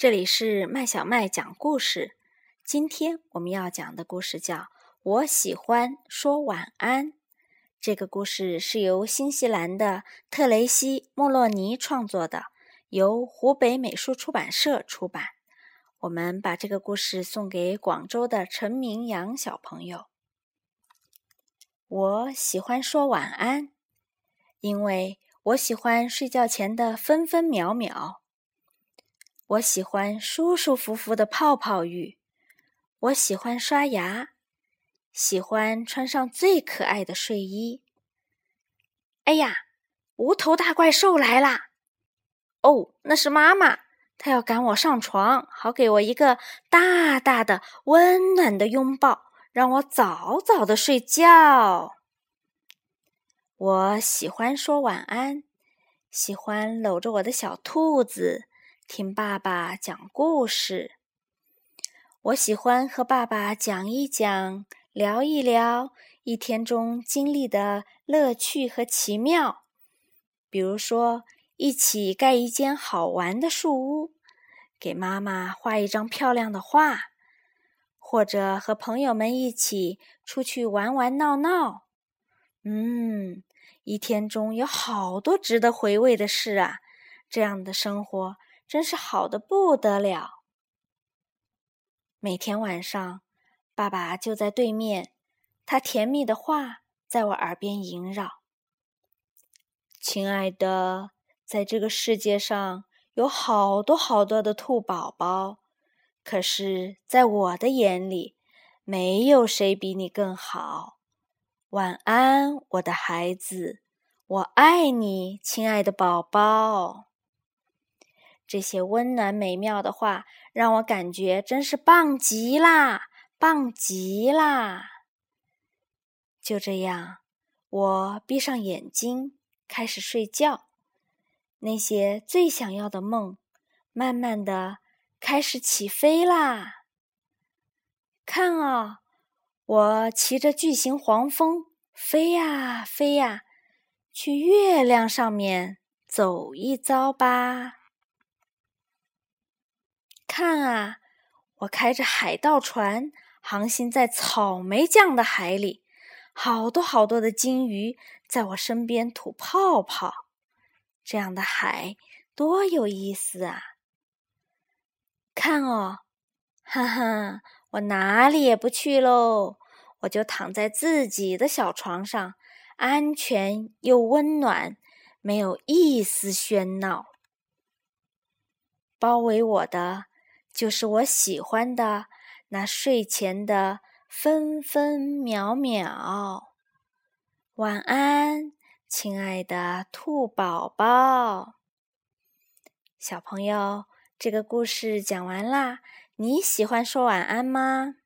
这里是麦小麦讲故事。今天我们要讲的故事叫《我喜欢说晚安》。这个故事是由新西兰的特雷西·莫洛尼创作的，由湖北美术出版社出版。我们把这个故事送给广州的陈明阳小朋友。我喜欢说晚安，因为我喜欢睡觉前的分分秒秒。我喜欢舒舒服服的泡泡浴，我喜欢刷牙，喜欢穿上最可爱的睡衣。哎呀，无头大怪兽来啦！哦，那是妈妈，她要赶我上床，好给我一个大大的、温暖的拥抱，让我早早的睡觉。我喜欢说晚安，喜欢搂着我的小兔子。听爸爸讲故事，我喜欢和爸爸讲一讲、聊一聊一天中经历的乐趣和奇妙。比如说，一起盖一间好玩的树屋，给妈妈画一张漂亮的画，或者和朋友们一起出去玩玩闹闹。嗯，一天中有好多值得回味的事啊！这样的生活。真是好的不得了。每天晚上，爸爸就在对面，他甜蜜的话在我耳边萦绕。亲爱的，在这个世界上有好多好多的兔宝宝，可是，在我的眼里，没有谁比你更好。晚安，我的孩子，我爱你，亲爱的宝宝。这些温暖美妙的话，让我感觉真是棒极啦，棒极啦！就这样，我闭上眼睛，开始睡觉。那些最想要的梦，慢慢的开始起飞啦！看啊，我骑着巨型黄蜂，飞呀飞呀，去月亮上面走一遭吧！看啊，我开着海盗船航行在草莓酱的海里，好多好多的金鱼在我身边吐泡泡。这样的海多有意思啊！看哦，哈哈，我哪里也不去喽，我就躺在自己的小床上，安全又温暖，没有一丝喧闹，包围我的。就是我喜欢的那睡前的分分秒秒。晚安，亲爱的兔宝宝。小朋友，这个故事讲完啦。你喜欢说晚安吗？